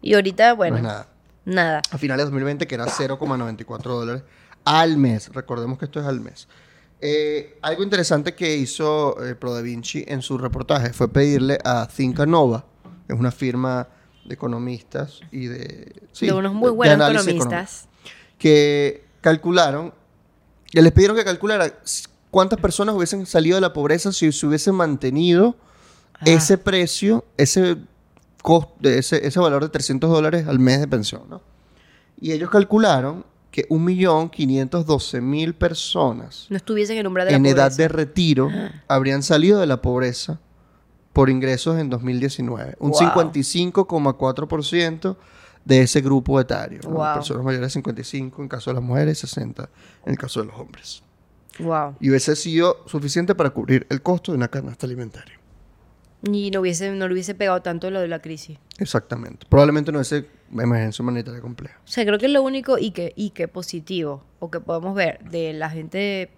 Y ahorita, bueno, es nada. nada. A finales de 2020, que era 0,94 dólares al mes. Recordemos que esto es al mes. Eh, algo interesante que hizo eh, Pro Da Vinci en su reportaje fue pedirle a Think Nova, que es una firma de economistas y de. sí, de unos muy buenos economistas. económico, que calcularon, que les pidieron que calcularan cuántas personas hubiesen salido de la pobreza si se hubiese mantenido Ah. ese precio, ese, costo, ese, ese valor de 300 dólares al mes de pensión, ¿no? Y ellos calcularon que 1.512.000 personas No estuviesen en umbral de la en edad pobreza. de retiro habrían salido de la pobreza por ingresos en 2019. Un Wow. 55,4% de ese grupo etario. ¿no? Wow. Personas mayores de 55 en caso de las mujeres, 60 en el caso de los hombres. Wow. Y hubiese sido suficiente para cubrir el costo de una canasta alimentaria. Y no hubiese, no le hubiese pegado tanto lo de la crisis. Exactamente. Probablemente no hubiese emergencia humanitaria compleja. O sea, creo que lo único y que, y que positivo, o que podemos ver de la gente,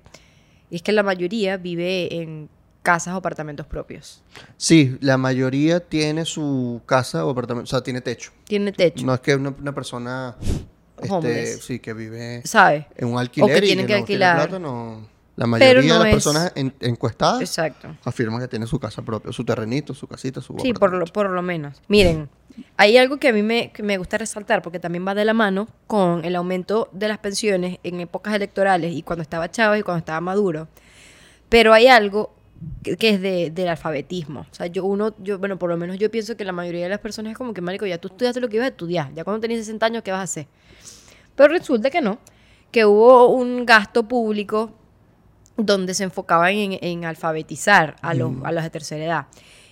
es que la mayoría vive en casas o apartamentos propios. Sí, la mayoría tiene su casa o apartamento, o sea, tiene techo. Tiene techo, No es que una, una persona este, sí, que vive ¿sabes? en un alquiler O que y tienen que no alquilar. Tiene plata, no. La mayoría no de las es- personas en- encuestadas Exacto. afirman que tiene su casa propia, su terrenito, su casita, su Sí, por lo, por lo menos. Miren, hay algo que a mí me, me gusta resaltar porque también va de la mano con el aumento de las pensiones en épocas electorales y cuando estaba Chávez y cuando estaba Maduro. Pero hay algo que, que es de, del alfabetismo. O sea, yo uno, yo, bueno, por lo menos yo pienso que la mayoría de las personas es como que, marico, ya tú estudiaste lo que ibas a estudiar. Ya cuando tenías 60 años, ¿qué vas a hacer? Pero resulta que no. Que hubo un gasto público donde se enfocaban en, en alfabetizar a los, a los de tercera edad.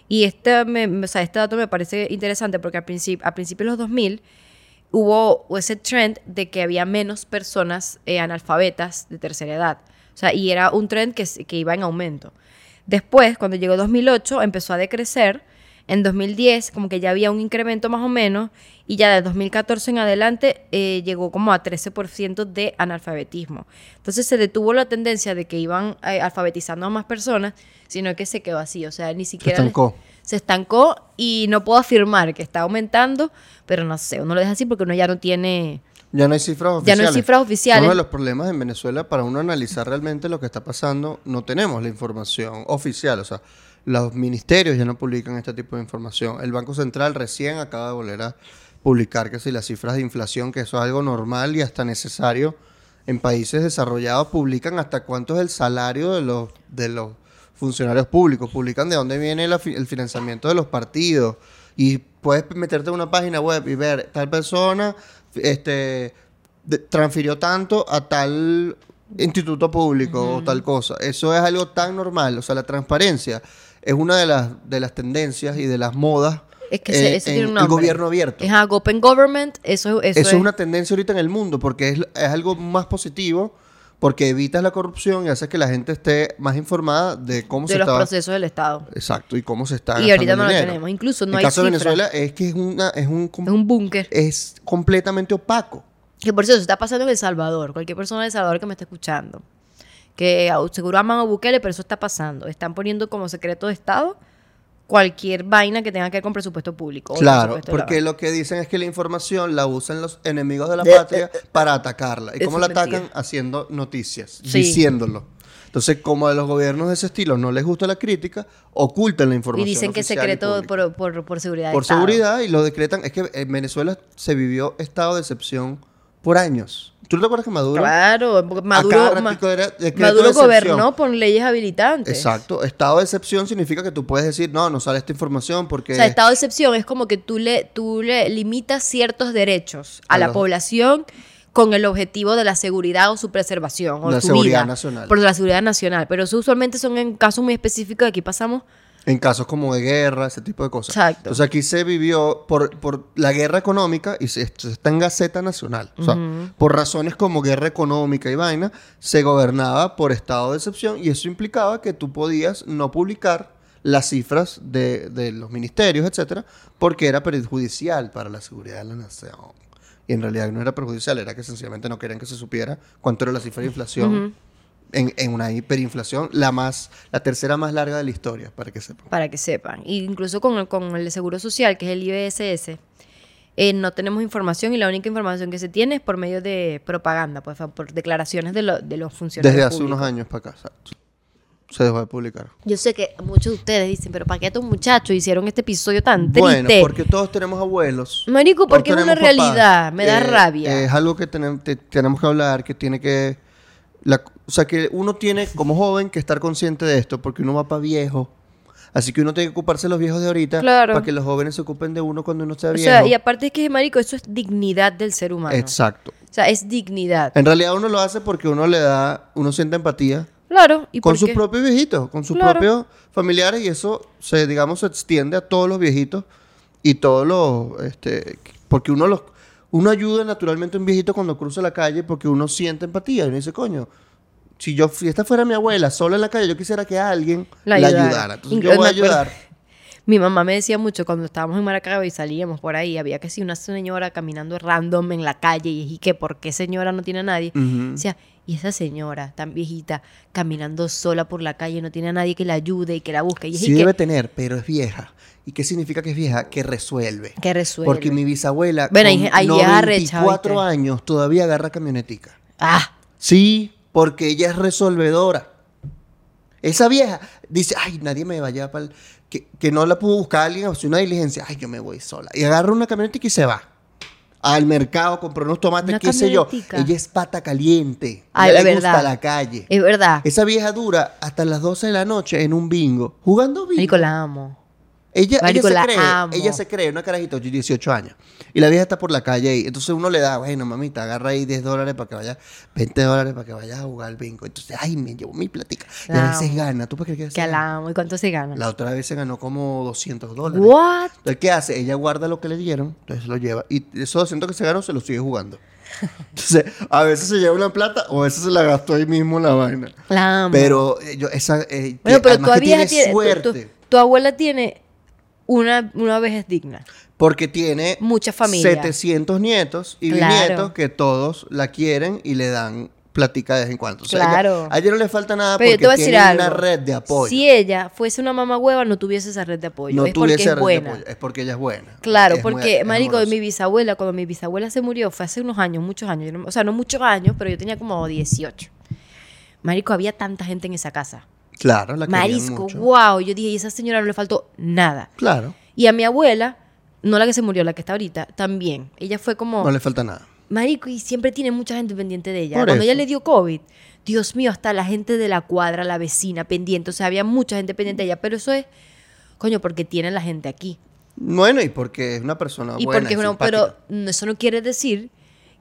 Y este, me- o sea, este dato me parece interesante porque al principio, a principios de los 2000 hubo ese trend de que había menos personas eh, analfabetas de tercera edad. O sea, y era un trend que, que iba en aumento. Después, cuando llegó 2008, empezó a decrecer. En 2010, como que ya había un incremento más o menos. Y ya de 2014 en adelante eh, llegó como a 13% de analfabetismo. Entonces se detuvo la tendencia de que iban eh, alfabetizando a más personas, sino que se quedó así. O sea, ni Se siquiera... estancó. se estancó y no puedo afirmar que está aumentando, pero no sé, uno lo deja así porque uno ya no tiene... Ya no hay cifras Ya oficiales. no hay cifras oficiales. Uno de los problemas en Venezuela, para uno analizar realmente lo que está pasando, no tenemos la información oficial. O sea, los ministerios ya no publican este tipo de información. El Banco Central recién acaba de volver a publicar que si las cifras de inflación, que eso es algo normal y hasta necesario en países desarrollados, publican hasta cuánto es el salario de los, de los funcionarios públicos, publican de dónde viene la el financiamiento de los partidos y puedes meterte en una página web y ver tal persona este de- transfirió tanto a tal instituto público o tal cosa. Eso es algo tan normal, o sea, la transparencia es una de las de las tendencias y de las modas Es que eh, tiene un el gobierno abierto. Es algo open government, eso, eso, Eso es una tendencia ahorita en el mundo porque es, es algo más positivo porque evitas la corrupción y haces que la gente esté más informada de cómo de se los procesos del Estado. exacto y cómo se está Y ahorita no el lo tenemos. Incluso no el hay caso de cifra. Venezuela es que es una es un Es un búnker. es completamente opaco. Que por cierto, está pasando en El Salvador. Cualquier persona de El Salvador que me esté escuchando. Que seguro aman a Bukele, pero eso está pasando. Están poniendo como secreto de Estado cualquier vaina que tenga que ver con presupuesto público. o Claro, presupuesto porque lo que dicen es que la información la usan los enemigos de la De- patria para atacarla. ¿Y cómo la mentira. atacan? Haciendo noticias, Sí. diciéndolo. Entonces, como a los gobiernos de ese estilo no les gusta la crítica, ocultan la Y información. dicen que es y secreto por, por, por seguridad por seguridad y lo decretan. Es que en Venezuela se vivió estado de excepción por años. ¿Tú no te acuerdas que Maduro? Claro, Maduro, ma- era gobernó por leyes habilitantes. Exacto. Estado de excepción significa que tú puedes decir, no, no sale esta información porque... O sea, estado de excepción es como que tú le, tú le limitas ciertos derechos a, A la los- población con el objetivo de la seguridad o su preservación o La su seguridad vida, nacional. Por la seguridad nacional. Pero eso usualmente son en casos muy específicos. Aquí pasamos. En casos como de guerra, ese tipo de cosas. Exacto. Entonces aquí se vivió por, por la guerra económica y se, esto está en Gaceta Nacional. O sea, por razones como guerra económica y vaina, se gobernaba por estado de excepción y eso implicaba que tú podías no publicar las cifras de, de los ministerios, etcétera, porque era perjudicial para la seguridad de la nación. Y en realidad no era perjudicial, era que sencillamente no querían que se supiera cuánto era la cifra de inflación en, en una hiperinflación, la más, la tercera más larga de la historia, para que sepan. Para que sepan. Y incluso con el, con el de Seguro Social, que es el IBSS, eh, no tenemos información y la única información que se tiene es por medio de propaganda, pues, por declaraciones de, lo- de los funcionarios. Desde hace públicos. unos años para acá, exacto. Se dejó de publicar. Yo sé que muchos de ustedes dicen, pero ¿para qué estos muchachos hicieron este episodio tan triste? Bueno, porque todos tenemos abuelos. Marico, porque es una papás. realidad, me da Eh, rabia. Es algo que tenem- te- tenemos que hablar, que tiene que... la- o sea, que uno tiene como joven que estar consciente de esto, porque uno va para viejo. Así que uno tiene que ocuparse de los viejos de ahorita Claro. para que los jóvenes se ocupen de uno cuando uno sea o viejo. sea, y aparte es que, marico, eso es dignidad del ser humano. Exacto. O sea, es dignidad. En realidad uno lo hace porque uno le da, uno siente empatía Claro, y con sus qué? propios viejitos, con sus Claro. propios familiares y eso se, digamos, se extiende a todos los viejitos y todos los, este, porque uno los, uno ayuda naturalmente a un viejito cuando cruza la calle porque uno siente empatía y uno dice, coño, si yo, si esta fuera mi abuela sola en la calle, yo quisiera que alguien La la, ayudara. ayudara. Entonces yo voy a ayudar. Mi mamá me decía mucho cuando estábamos en Maracaibo y salíamos por ahí, había que si una señora caminando random en la calle y dije que por qué señora no tiene a nadie. Decía, y esa señora tan viejita caminando sola por la calle no tiene a nadie que la ayude y que la busque. Y Sí debe tener, pero es vieja. ¿Y qué significa que es vieja? Que resuelve. que resuelve. Porque mi bisabuela Bueno, con arrechas, 94 ¿viste? años todavía agarra camionetica. Ah, Sí, porque ella es resolvedora. Esa vieja dice, ay, nadie me vaya para que, que no la pudo buscar a alguien, hacer una diligencia. Ay, yo me voy sola. Y agarra una camionetica y se va. Al mercado, compró unos tomates, Una qué sé yo. Ella es pata caliente. Ay, Ella la le gusta la calle. es verdad. Esa vieja dura hasta las 12 de la noche en un bingo, jugando bingo. Marico, la amo. Ella, ella se cree, amo. ella se cree, una carajita de 18 años. Y la vieja está por la calle ahí. Entonces uno le da, bueno, mamita, agarra ahí 10 dólares para que vaya, 20 dólares para que vayas a jugar al bingo. Entonces, ay, me llevo mi platica. Y a veces amo. gana. ¿Tú para qué crees Que la amo. ¿Y cuánto se gana? La otra vez se ganó como 200 dólares. What? Entonces, ¿qué hace? Ella guarda lo que le dieron, entonces lo lleva. Y esos 200 que se ganó se los sigue jugando. Entonces, a veces se lleva una plata o a veces se la gastó ahí mismo la vaina. La amo. Pero eh, yo, esa. eh, bueno, que pero que vieja tiene tiene, tu- suerte. tu, tu abuela tiene una, una vejez digna. Porque tiene Mucha familia. 700 nietos y Claro. bisnietos que todos la quieren y le dan platica de vez en cuando. O sea, Claro. ella- a ella no le falta nada Pero porque tiene algo. una red de apoyo. Si ella fuese una mamá hueva, no tuviese esa red de apoyo. no es porque tuviese es red de buena. apoyo. Es porque ella es buena. Claro, Es porque, es marico, mi bisabuela, cuando mi bisabuela se murió, fue hace unos años, muchos años. o sea, no muchos años, pero yo tenía como 18. Marico, había tanta gente en esa casa. Claro, la Marisco, mucho. wow. Yo dije, y a esa señora no le faltó nada. Claro, Y a mi abuela, no la que se murió, la que está ahorita, también. Ella fue como, no le falta nada. marico, y siempre tiene mucha gente pendiente de ella. Por Cuando eso. ella le dio COVID, Dios mío, hasta la gente de la cuadra, la vecina, pendiente. O sea, había mucha gente pendiente de ella. Pero eso es, coño, porque tiene la gente aquí. Bueno, y porque es una persona y buena porque y es una- simpática. pero eso no quiere decir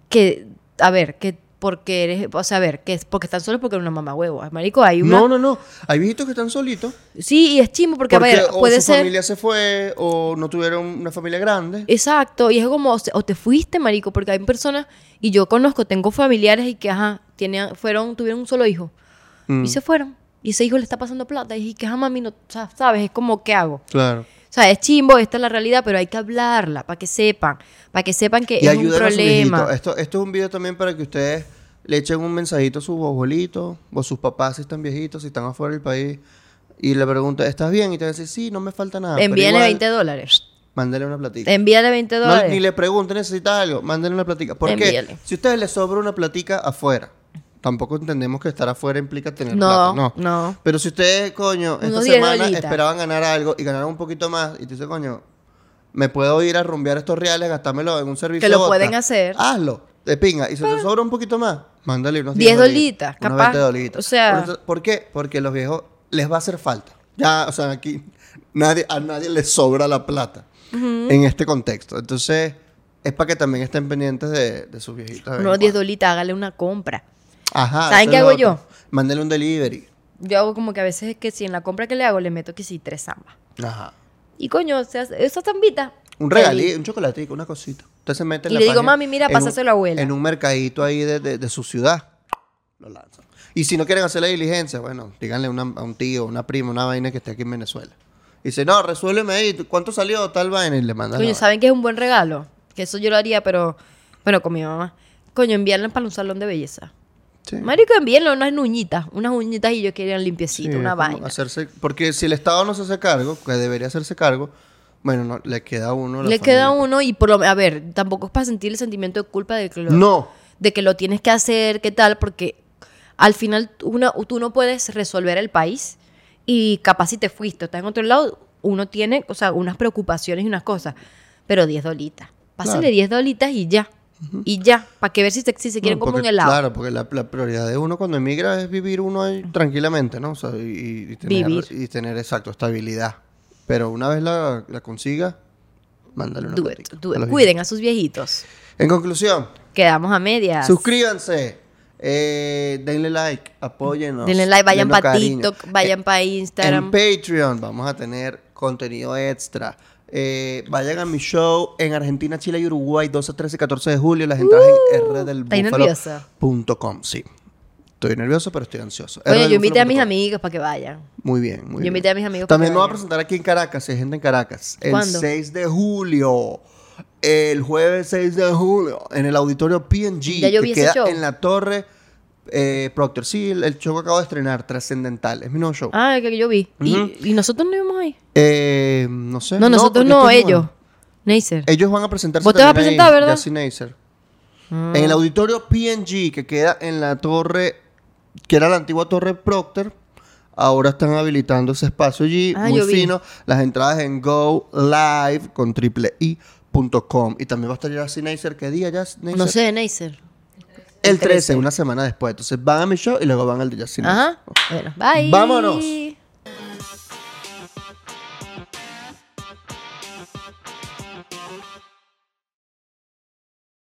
que, a ver, que porque eres, o sea, a ver, que es porque están solos porque eres una mamá huevo. Marico, hay una... No, no, no. Hay viejitos que están solitos. Sí, y es chimo porque, Porque, a ver, o puede su ser... familia se fue o no tuvieron una familia grande. Exacto, y es como, o te fuiste, marico, porque hay personas, y yo conozco, tengo familiares y que, ajá, tienen, fueron, tuvieron un solo hijo, Mm, y se fueron, y ese hijo le está pasando plata, y que, ajá, mami, no, o sea, sabes, es como, ¿qué hago? Claro. O sea, es chimbo, esta es la realidad, pero hay que hablarla, para que sepan, para que sepan que Y es un a problema. viejitos. Esto, esto es un video también para que ustedes le echen un mensajito a sus abuelitos o sus papás si están viejitos, si están afuera del país. Y le preguntan, ¿estás bien? Y te a decir, sí, no me falta nada. Envíale igual, 20 dólares. Mándale una platica. Envíale 20 No, dólares. ni le pregunten, ¿necesitas algo? Mándale una platica. ¿Por qué? Envíale. Si a ustedes les sobra una platica afuera, tampoco entendemos que estar afuera implica tener No, plata. No, no. Pero si ustedes, coño, esta Unos 10 semana esperaban ganar algo y ganaron un poquito más y te dices, coño, me puedo ir a rumbear estos reales, gastármelo en un servicio. Que lo pueden hacer. Hazlo, de pinga. Y si te sobra un poquito más, mándale unos 10 dolitas, unos capaz. 20 dolitas. O sea- Por, eso- ¿por qué? Porque los viejos les va a hacer falta. Ya, o sea, aquí nadie, a nadie les sobra la plata en este contexto. Entonces, es para que también estén pendientes de, de sus viejitos. Unos 10 cuando. dolitas, hágale una compra. Ajá. ¿Saben qué hago otro. yo? Mándale un delivery. Yo hago como que a veces es que si en la compra que le hago le meto que sí, tres zambas. Ajá. Y coño, o sea, esa zambita. Un regalito, un chocolatico, una cosita. Usted se mete en Y la le digo, página- "Mami, mira, en un- pásaselo a abuela". En un mercadito ahí de, de- de su ciudad. Lo lanzan. Y si no quieren hacer la diligencia, bueno, díganle una- a un tío, una prima, una vaina que esté aquí en Venezuela. Y dice, no, resuélveme ahí. ¿Cuánto salió tal vaina? Y le mandan. Coño, la ¿saben que es un buen regalo? Que eso yo lo haría, pero bueno, con mi mamá. Coño, enviarla para un salón de belleza. Sí. Marico, envíenle unas uñitas, unas uñitas y yo quería Sí, limpiecito, una vaina. Hacerse, porque si el Estado no se hace cargo, que debería hacerse cargo, bueno, no, le queda a uno. la Le queda familia. uno y por lo a ver, tampoco es para sentir el sentimiento de culpa de que lo, No. de que lo tienes que hacer, qué tal, porque al final una, tú no puedes resolver el país y capaz si te fuiste o estás en otro lado, uno tiene, o sea, unas preocupaciones y unas cosas, pero 10 dolitas. Pásale Claro. 10 dolitas y ya. Y ya, para que ver si se, si se quieren No, porque- un helado. Claro, porque la, la prioridad de uno cuando emigra es vivir uno ahí tranquilamente, ¿no? O sea, y, y tener, Vivir. y tener, exacto, estabilidad. Pero una vez la, la consiga, mándale una Do it, it. Cuiden a sus viejitos. En conclusión, Quedamos a medias. suscríbanse, eh, denle like, apóyennos. Denle like, vayan para. TikTok, vayan para En Instagram. Patreon vamos a tener contenido extra. Eh, vayan a mi show en Argentina, Chile y Uruguay, 12, 13 y 14 de julio. Las entradas en ¿estáis nerviosa? rdelbúfalo.com. Sí. Estoy nervioso, pero estoy ansioso. Oye, yo invité a mis amigos para que vayan. Muy bien, muy Yo bien. invité a mis amigos para También que nos va a presentar aquí en Caracas, si hay gente en Caracas. El ¿Cuándo? 6 de julio. El jueves 6 de julio. En el auditorio PNG. Ya yo que vi ese queda show. en la torre eh, Proctor. Sí, el, el show que acabo de estrenar, Trascendental. Es mi nuevo show. Ah, el que yo vi. Y, y nosotros no íbamos ahí. Eh, no sé. No, nosotros no, ellos. Neisser. Ellos van a presentarse ¿Vos te vas a presentar, ahí, verdad? Neisser. Ah. En el auditorio PNG, que queda en la torre, que era la antigua torre Proctor, ahora están habilitando ese espacio allí, Ah, muy vi. fino. Las entradas en Go Live con triple i.com. Y también va a estar Jazzy Neisser. ¿Qué día ya? No sé, Neisser. El 13, una semana después. Entonces van a mi show y luego van al de Neisser. Ajá. Bueno, bye. Vámonos.